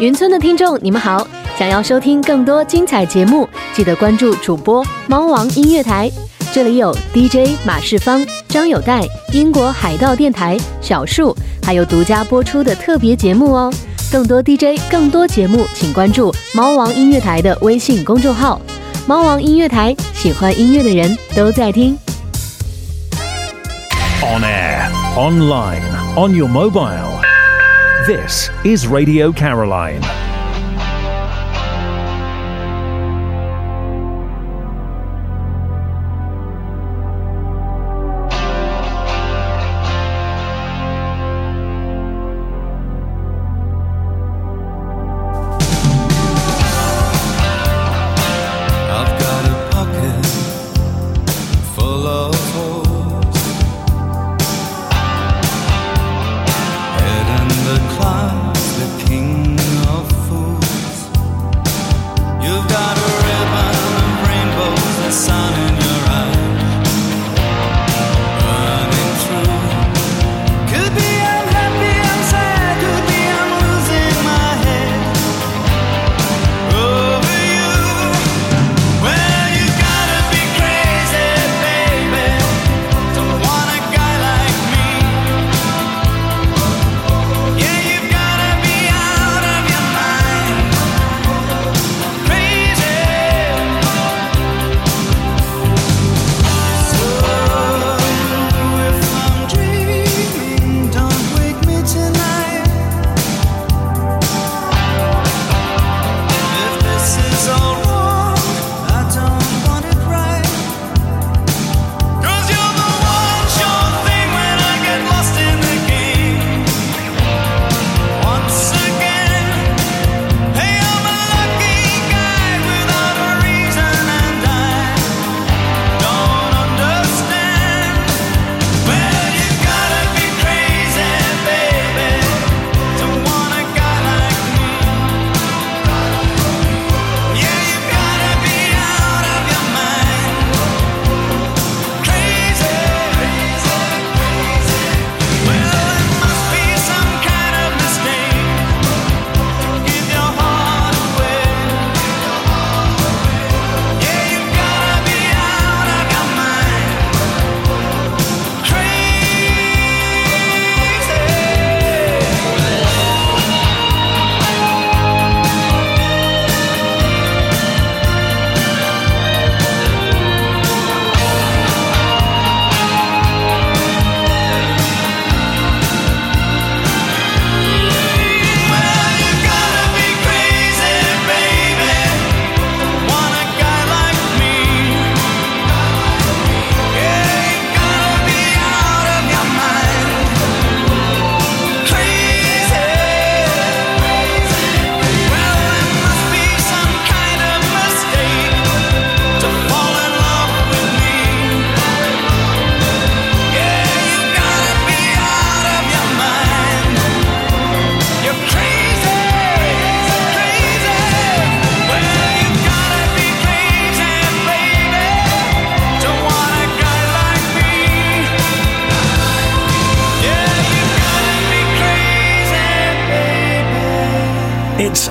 云村的听众，你们好！想要收听更多精彩节目，记得关注主播猫王音乐台，这里有 DJ 马世芳、张友代、英国海盗电台、小树，还有独家播出的特别节目哦。更多 DJ，更多节目，请关注猫王音乐台的微信公众号“猫王音乐台”，喜欢音乐的人都在听。On air, online, on your mobile. This is Radio Caroline.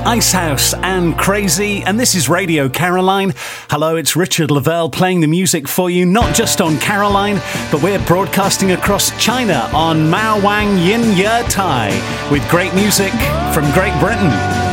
Icehouse and Crazy, and this is Radio Caroline. Hello, it's Richard Lavelle playing the music for you, not just on Caroline, but we're broadcasting across China on Mao Wang Yin Ye Tai with great music from Great Britain.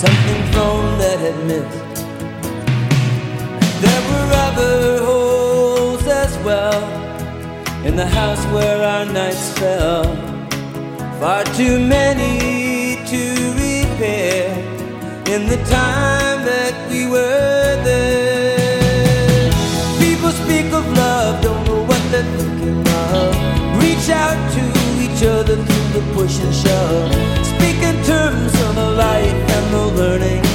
something thrown that had missed. There were other holes as well in the house where our nights fell. Far too many to repair in the time that we were there. People speak of love, don't know what they're thinking of. Reach out to each other through the push and shove. Speak in terms the light and the learning.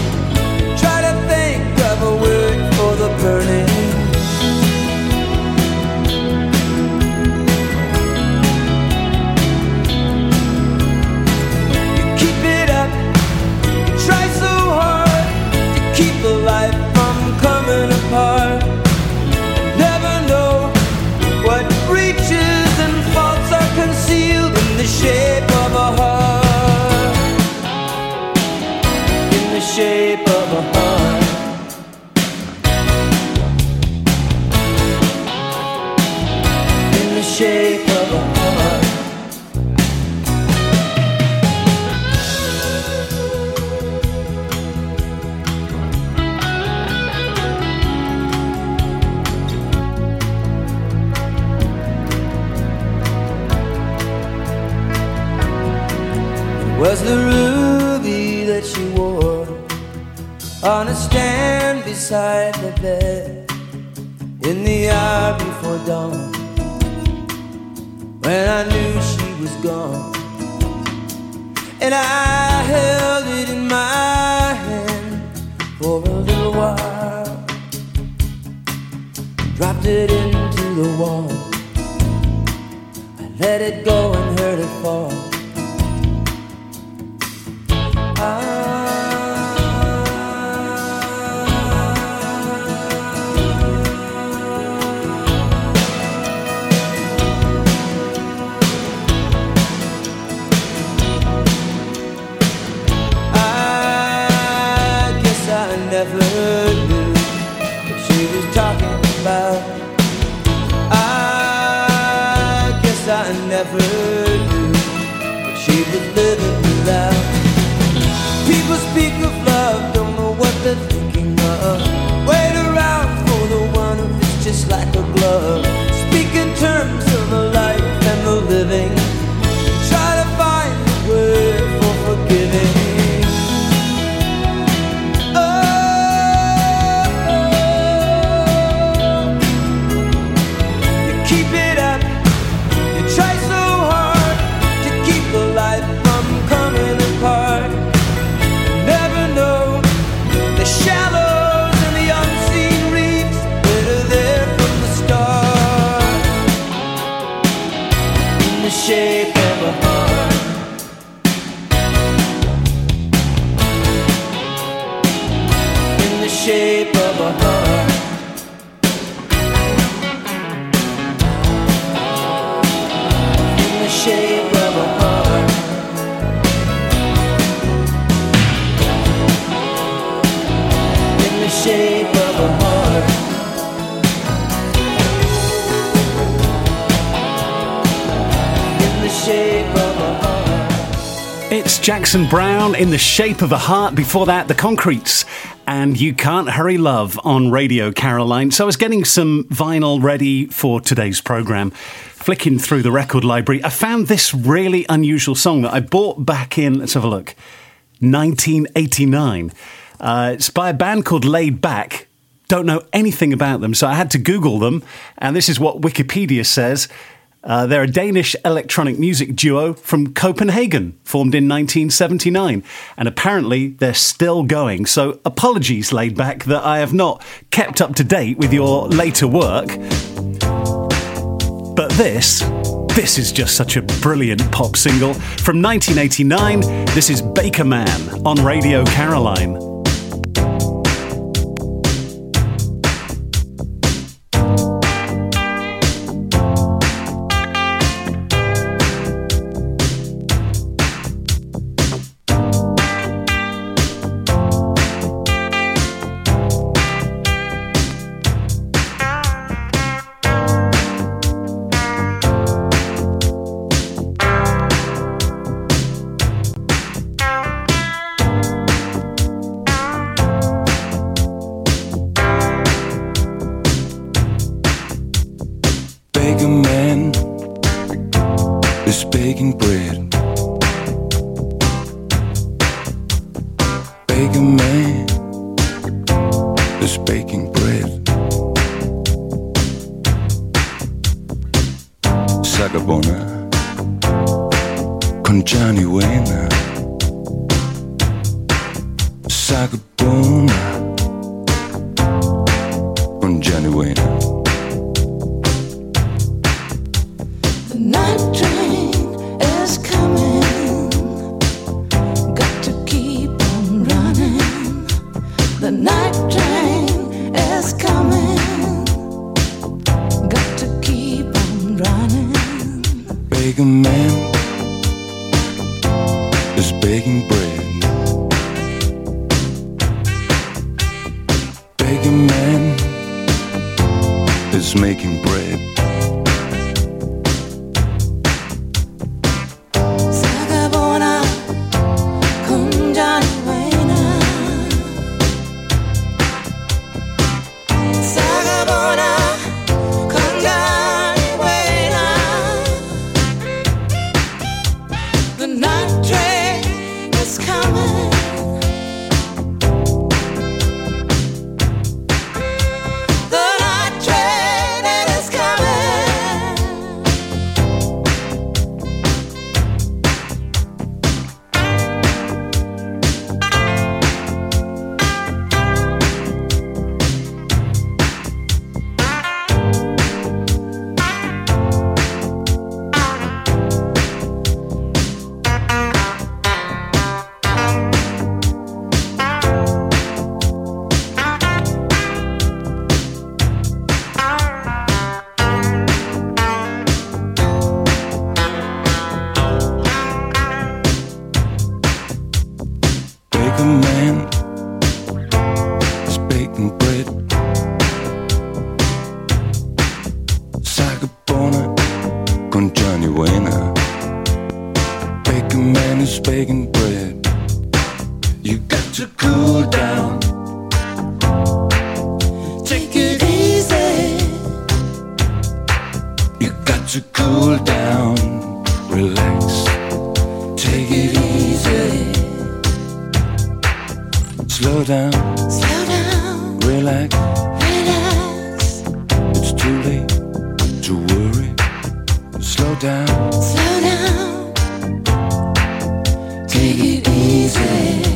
beside the bed in the hour before dawn when I knew she was gone. And I held it in my hand for a little while, dropped it into the wall. I let it go and heard it fall. the glove Brown in the shape of a heart. Before that, the Concretes. And you can't hurry love on Radio Caroline. So I was getting some vinyl ready for today's program, flicking through the record library. I found this really unusual song that I bought back in, let's have a look, 1989. Uh, it's by a band called Laid Back. Don't know anything about them, so I had to Google them. And this is what Wikipedia says. Uh, they're a Danish electronic music duo from Copenhagen, formed in 1979, and apparently they're still going. So, apologies, laid back, that I have not kept up to date with your later work. But this, this is just such a brilliant pop single from 1989. This is Baker Man on Radio Caroline. To cool down. Relax. Take it easy. Slow down. Slow down. Relax. Relax. It's too late to worry. Slow down. Slow down. Take it easy.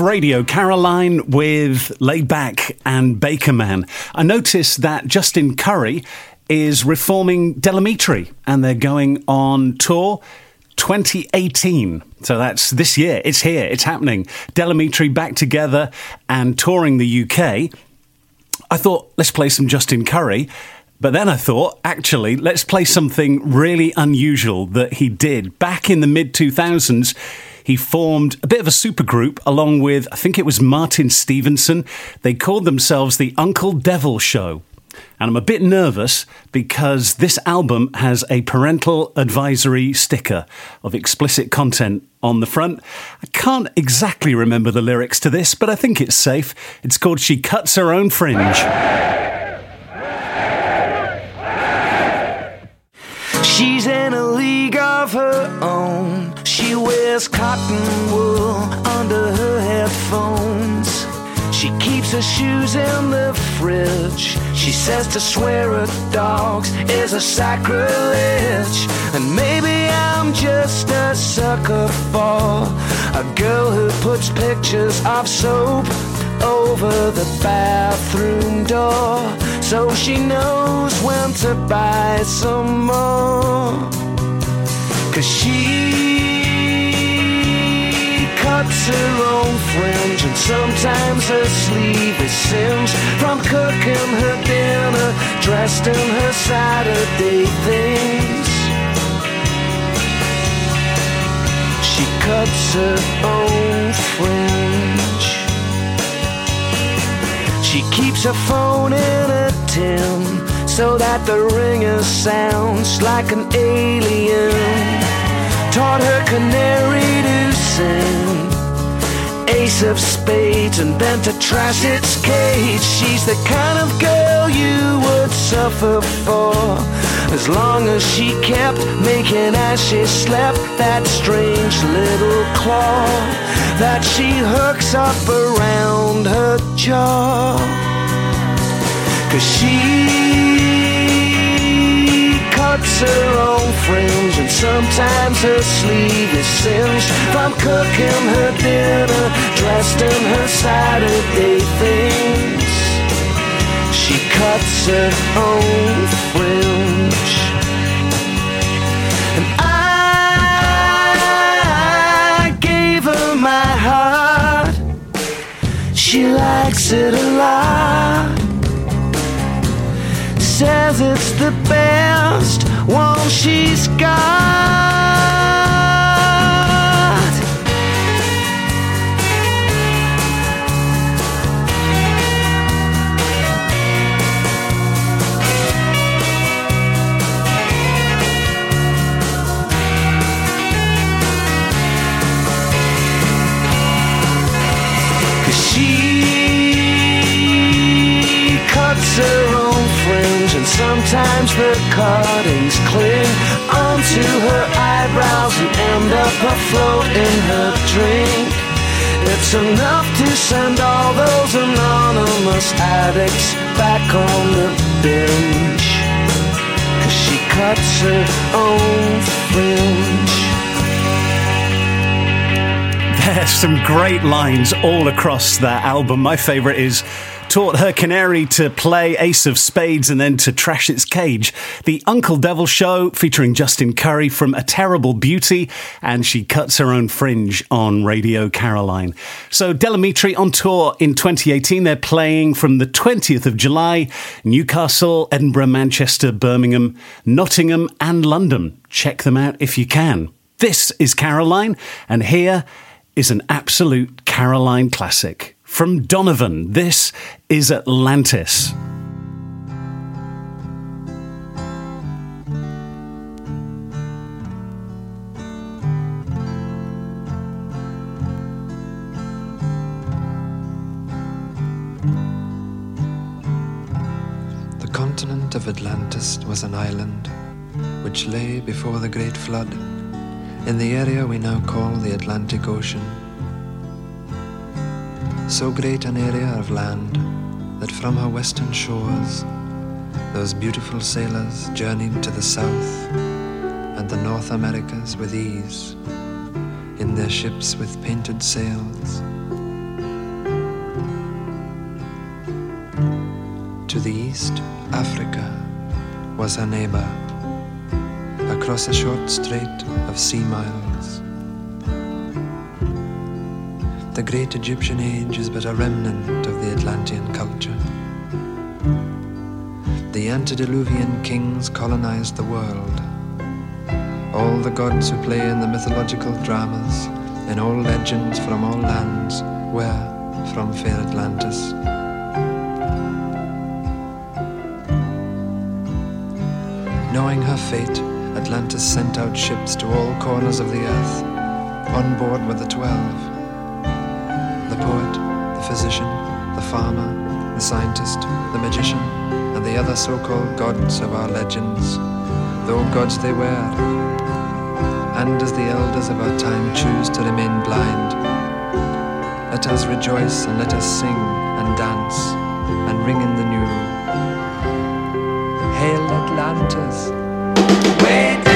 Radio Caroline with Laidback and Bakerman. I noticed that Justin Currie is reforming Del Amitri and they're going on tour 2018. So that's this year. It's here. It's happening. Del Amitri back together and touring the UK. I thought, let's play some Justin Currie. But then I thought, actually, let's play something really unusual that he did. Back in the mid 2000s, he formed a bit of a supergroup along with, I think it was Martin Stevenson. They called themselves the Uncle Devil Show. And I'm a bit nervous because this album has a parental advisory sticker of explicit content on the front. I can't exactly remember the lyrics to this, but I think it's safe. It's called She Cuts Her Own Fringe. She's in a league of her own. Cotton wool under her headphones. She keeps her shoes in the fridge. She says to swear at dogs is a sacrilege. And maybe I'm just a sucker for a girl who puts pictures of soap over the bathroom door so she knows when to buy some more. Cause she cuts her own fringe and sometimes her sleeve is singed from cooking her dinner dressed in her Saturday things. She cuts her own fringe. She keeps her phone in a tin so that the ringer sounds like an alien. Taught her canary to sing. Ace of spades and bent to trash its cage. She's the kind of girl you would suffer for. As long as she kept making as she slept that strange little claw that she hooks up around her jaw. Cause she cuts her own fringe and sometimes her sleeve is singed from cooking her dinner dressed in her Saturday things. She cuts her own fringe. And I gave her my heart. She likes it a lot. Says it's the best one she's got. Cuttings cling onto her eyebrows and end up afloat in her drink. It's enough to send all those anonymous addicts back on the bench. Cause she cuts her own fringe. There's some great lines all across that album. My favourite is taught her canary to play Ace of Spades and then to trash its cage. The Uncle Devil Show featuring Justin Currie from A Terrible Beauty, and she cuts her own fringe on Radio Caroline. So Del Amitri on tour in 2018. They're playing from the 20th of July, Newcastle, Edinburgh, Manchester, Birmingham, Nottingham, and London. Check them out if you can. This is Caroline, and here is an absolute Caroline classic. From Donovan, this is Atlantis. The continent of Atlantis was an island which lay before the Great Flood in the area we now call the Atlantic Ocean. So great an area of land that from her western shores those beautiful sailors journeyed to the south and the North Americas with ease in their ships with painted sails. To the east, Africa was her neighbor, across a short strait of sea miles. The great Egyptian age is but a remnant of the Atlantean culture. the antediluvian kings colonized the world. All the gods who play in the mythological dramas, in all legends from all lands, were from fair Atlantis. Knowing her fate, Atlantis sent out ships to all corners of the earth. On board were the twelve physician, the farmer, the scientist, the magician, and the other so called gods of our legends, though gods they were. And as the elders of our time choose to remain blind, let us rejoice and let us sing and dance and ring in the new. Hail Atlantis! Way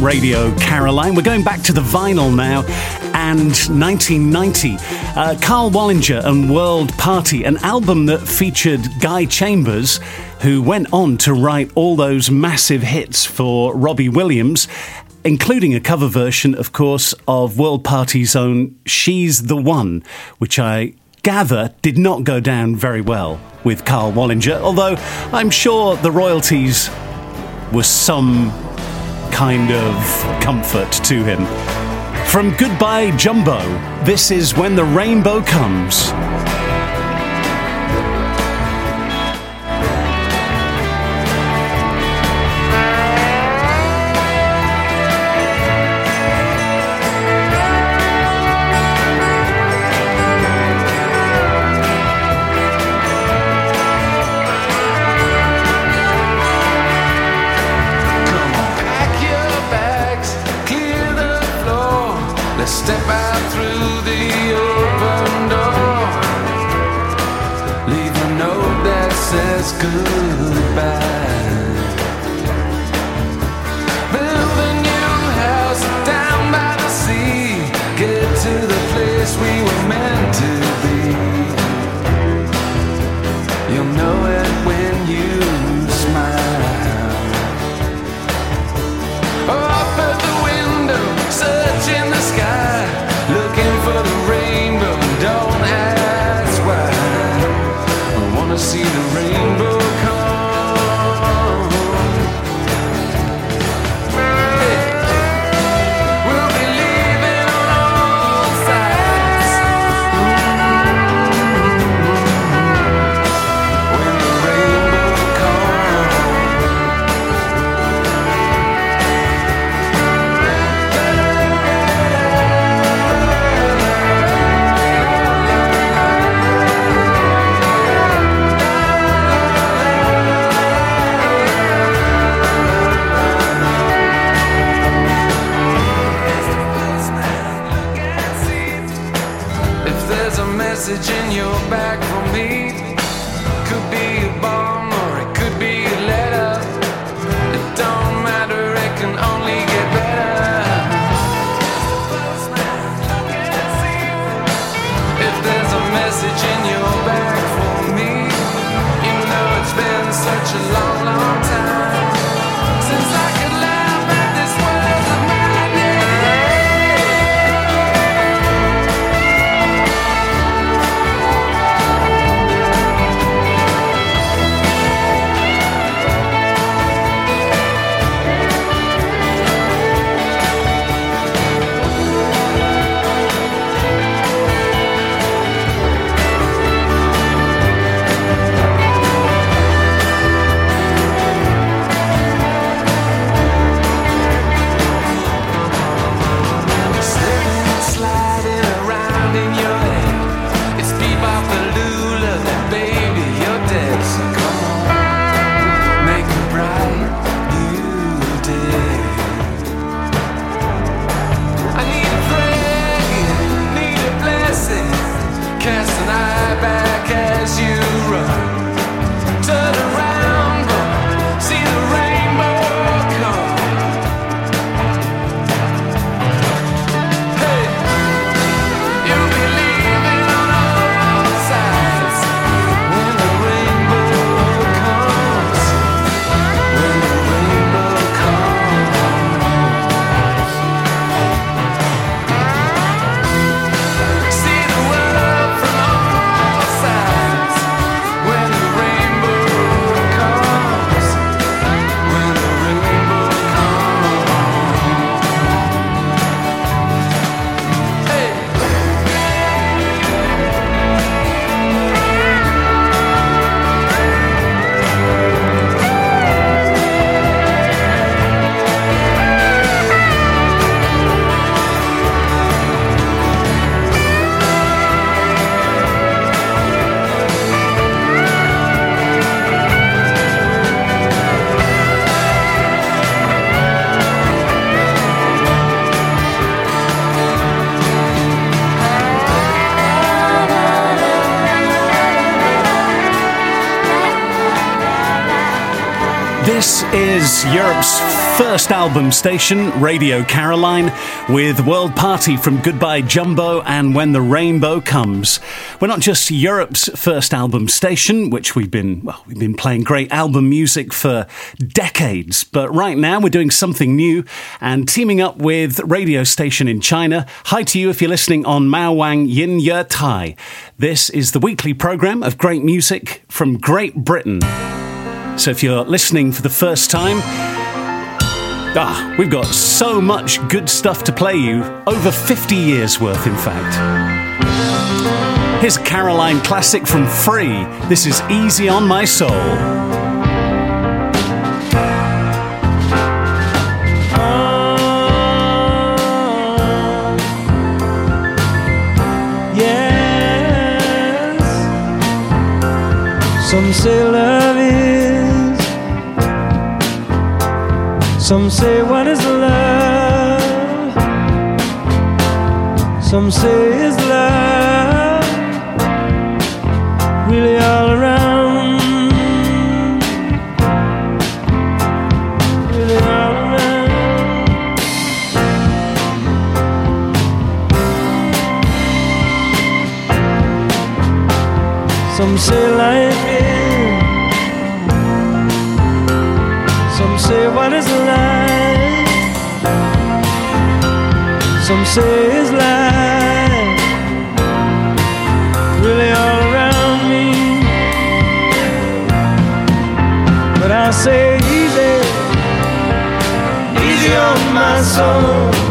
Radio Caroline. We're going back to the vinyl now and 1990. Uh, Karl Wallinger and World Party, an album that featured Guy Chambers, who went on to write all those massive hits for Robbie Williams. Including a cover version, of course, of World Party's own She's the One, which I gather did not go down very well with Karl Wallinger, although I'm sure the royalties were some kind of comfort to him. From Goodbye Jumbo, this is When the Rainbow Comes. Is Europe's first album station, Radio Caroline, with World Party from Goodbye Jumbo and When the Rainbow Comes. We're not just Europe's first album station, which we've been, well, we've been playing great album music for decades, but right now we're doing something new and teaming up with radio station in China. Hi to you if you're listening on Mao Wang Yin Ye Tai. This is the weekly program of great music from Great Britain. So if you're listening for the first time, ah, we've got so much good stuff to play you, over 50 years worth, in fact. Here's Caroline classic from Free. This is Easy on My Soul. Yes. Some say love Some say what is love? Some say is love really all around? Really all around. Some say life Some say is life really all around me? But I say easy, easy on my soul,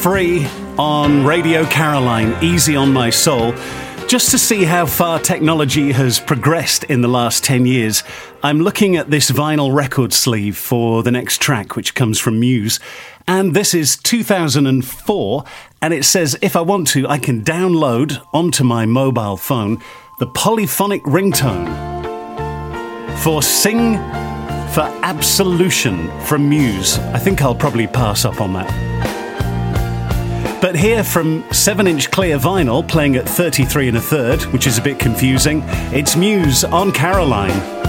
free on Radio Caroline, Easy on My Soul. Just to see how far technology has progressed in the last 10 years, I'm looking at this vinyl record sleeve for the next track, which comes from Muse. And this is 2004, and it says if I want to, I can download onto my mobile phone the polyphonic ringtone for Sing for Absolution from Muse. I think I'll probably pass up on that. But here from 7 inch clear vinyl playing at 33 and a third, which is a bit confusing, it's Muse on Caroline.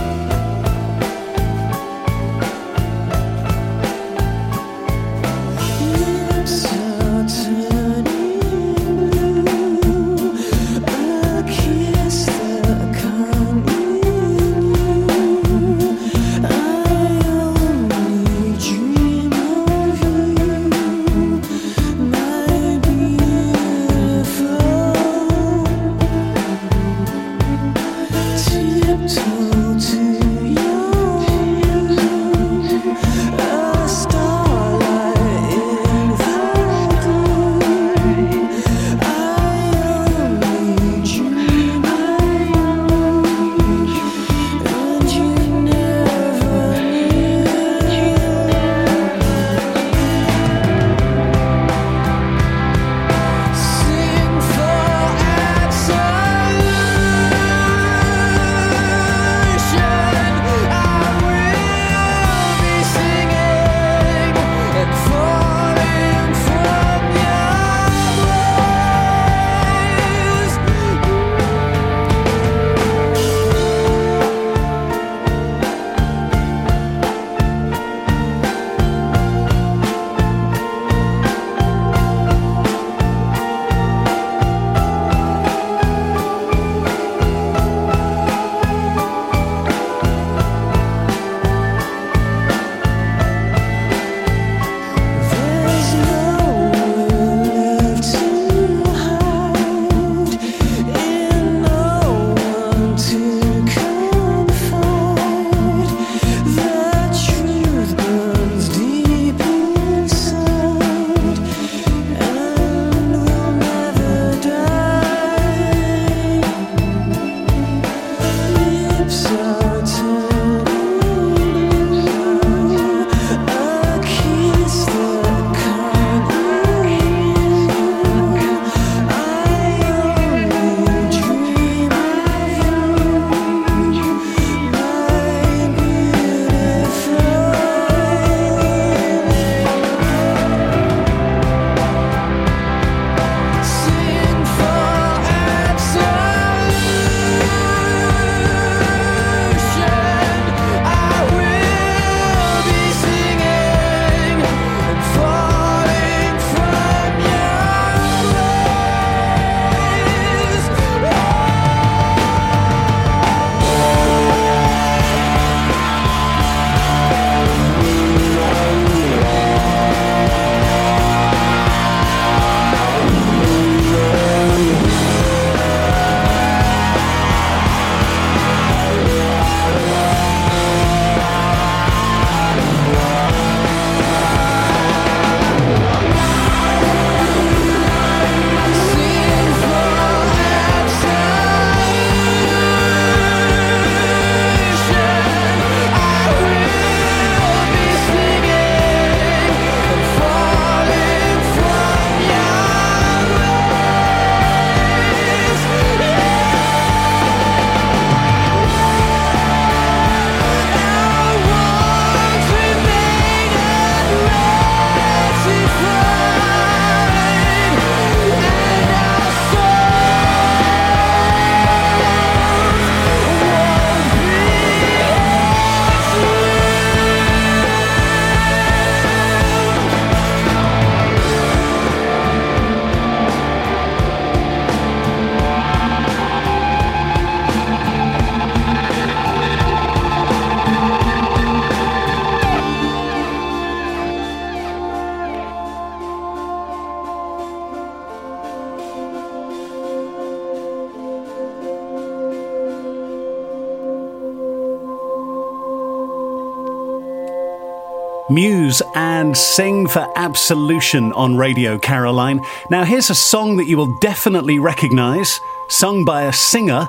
Sing for Absolution on Radio Caroline. Now, here's a song that you will definitely recognise, sung by a singer,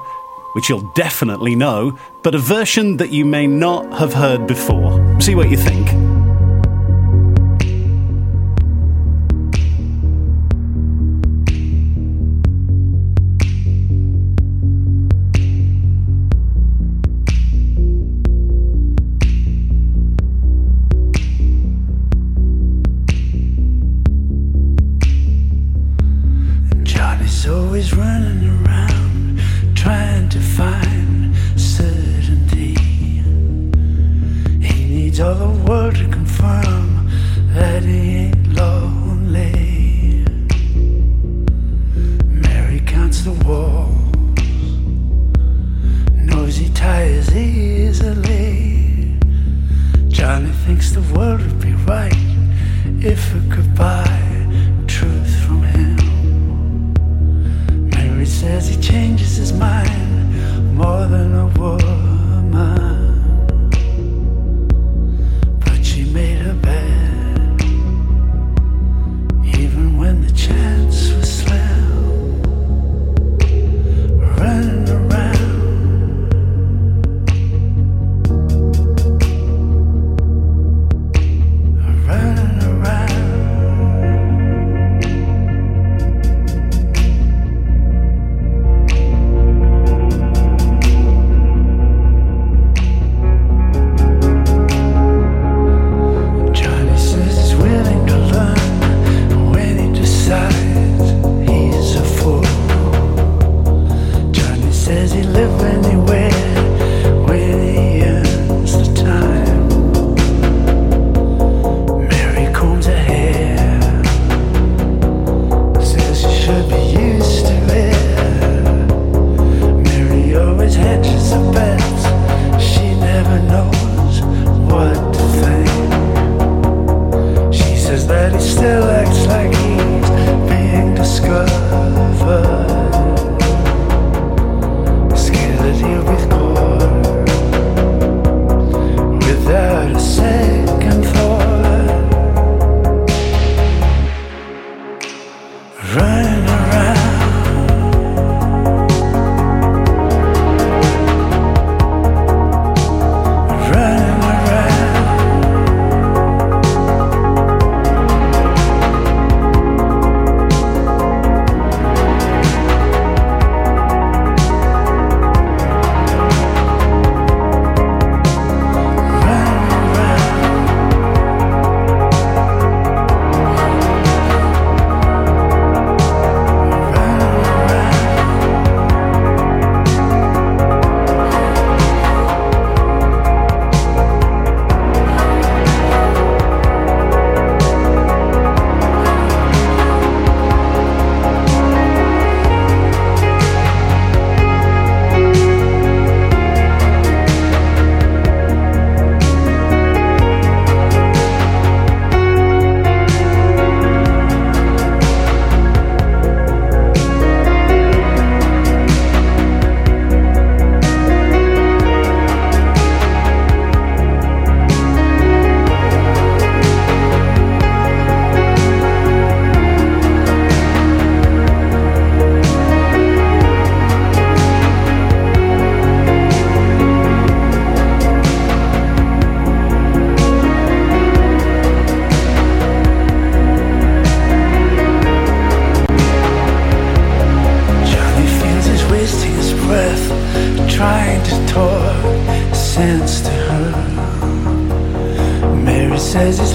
which you'll definitely know, but a version that you may not have heard before. See what you think.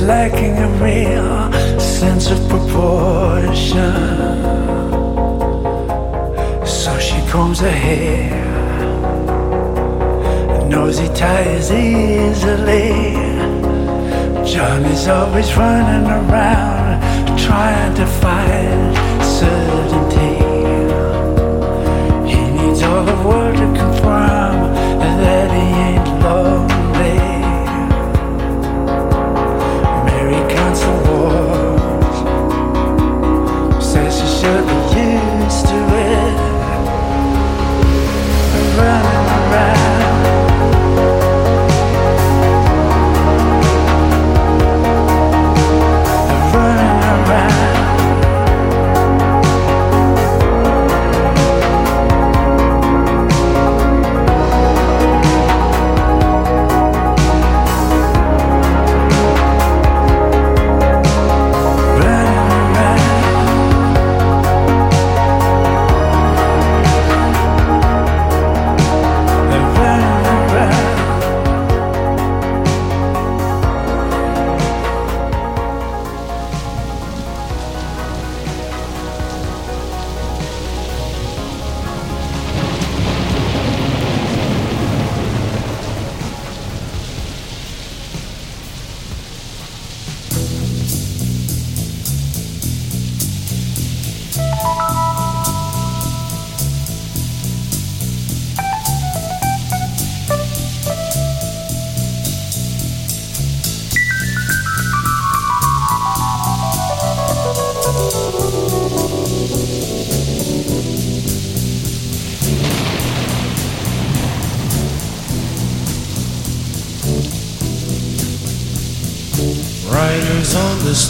lacking a real sense of proportion. So she combs her hair. Nosy ties easily. Johnny's always running around trying to find certainty. He needs all the world to come.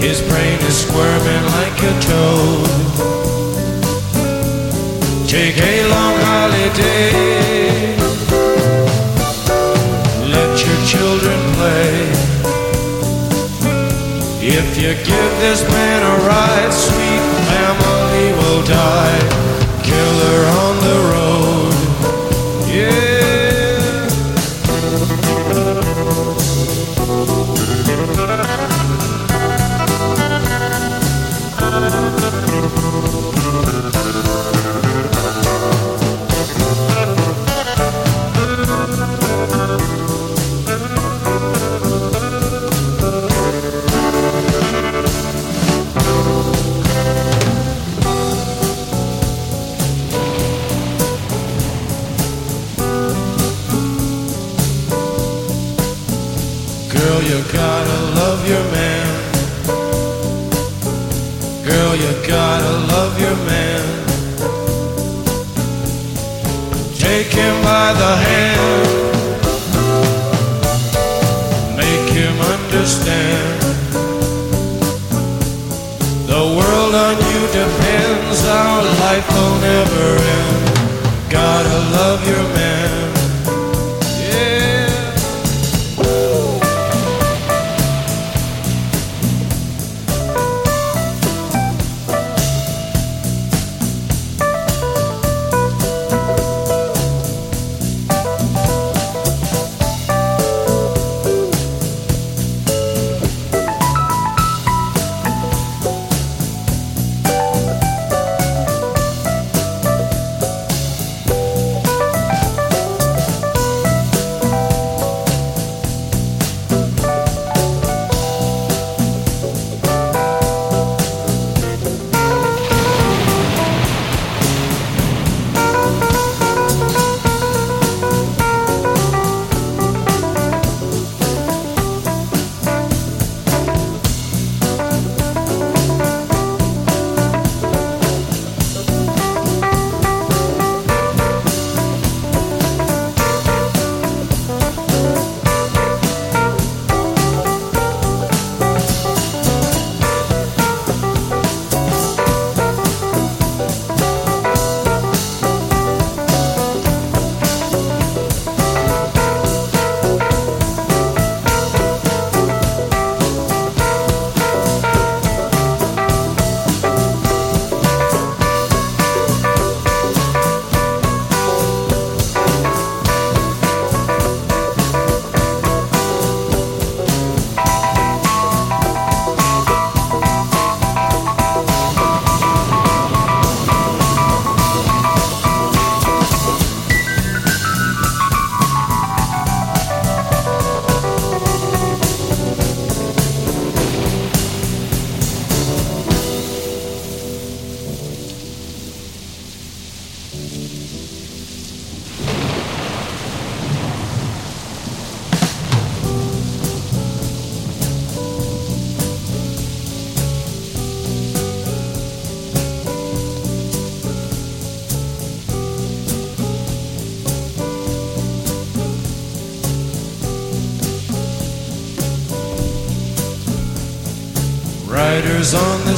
His brain is squirming like a toad. Take a long holiday. Let your children play. If you give this man a ride, sweet family will die. Killer on the road. Take him by the hand.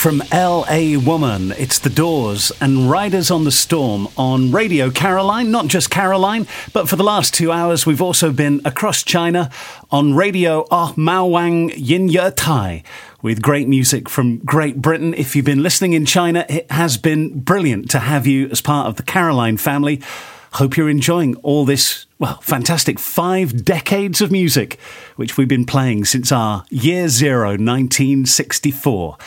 From LA Woman, it's The Doors and Riders on the Storm on Radio Caroline. Not just Caroline, but for the last two hours, we've also been across China on Radio Ah Mao Wang Yin Ye Tai with great music from Great Britain. If you've been listening in China, it has been brilliant to have you as part of the Caroline family. Hope you're enjoying all this, well, fantastic five decades of music, which we've been playing since our year zero, 1964.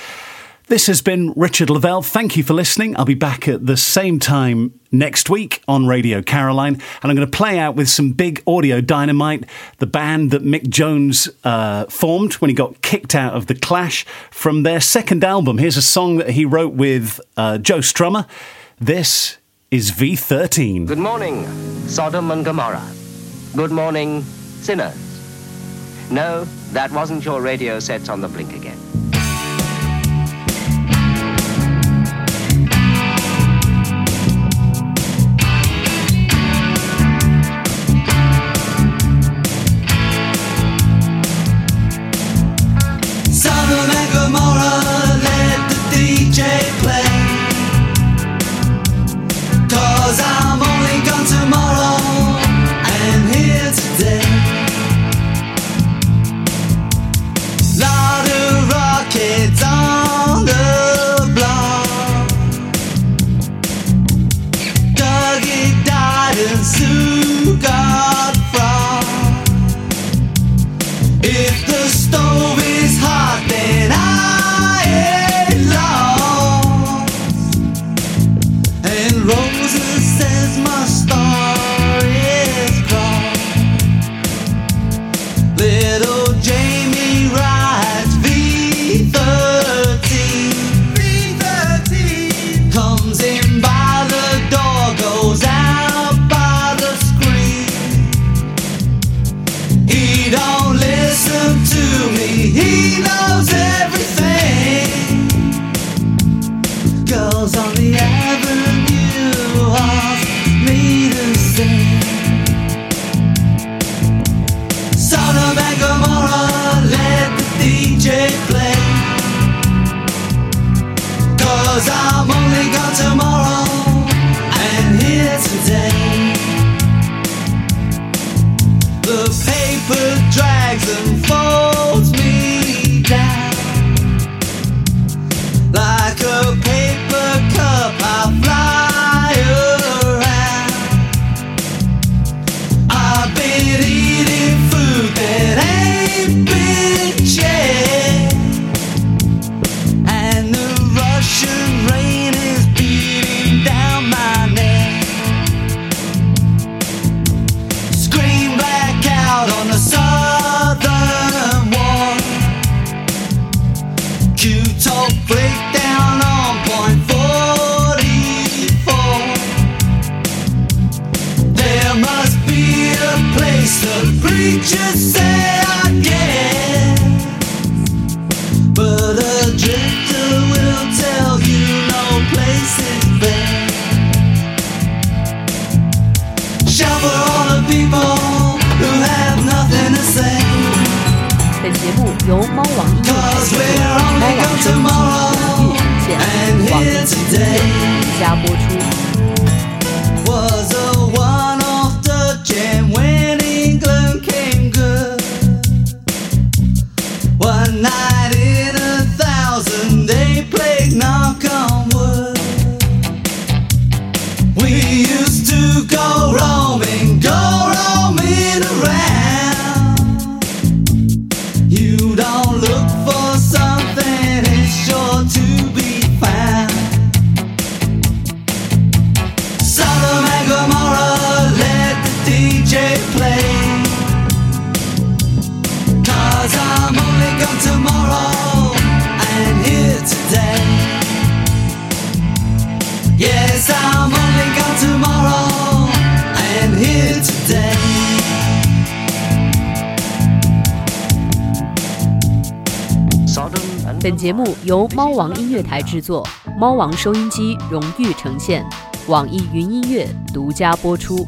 This has been Richard Lavelle. Thank you for listening. I'll be back at the same time next week on Radio Caroline, and I'm going to play out with some big audio dynamite, the band that Mick Jones uh, formed when he got kicked out of The Clash from their second album. Here's a song that he wrote with uh, Joe Strummer. This is V13. Good morning, Sodom and Gomorrah. Good morning, sinners. No, that wasn't your radio sets on the blink again. 由猫王音乐台制作，猫王收音机荣誉呈现，网易云音乐独家播出。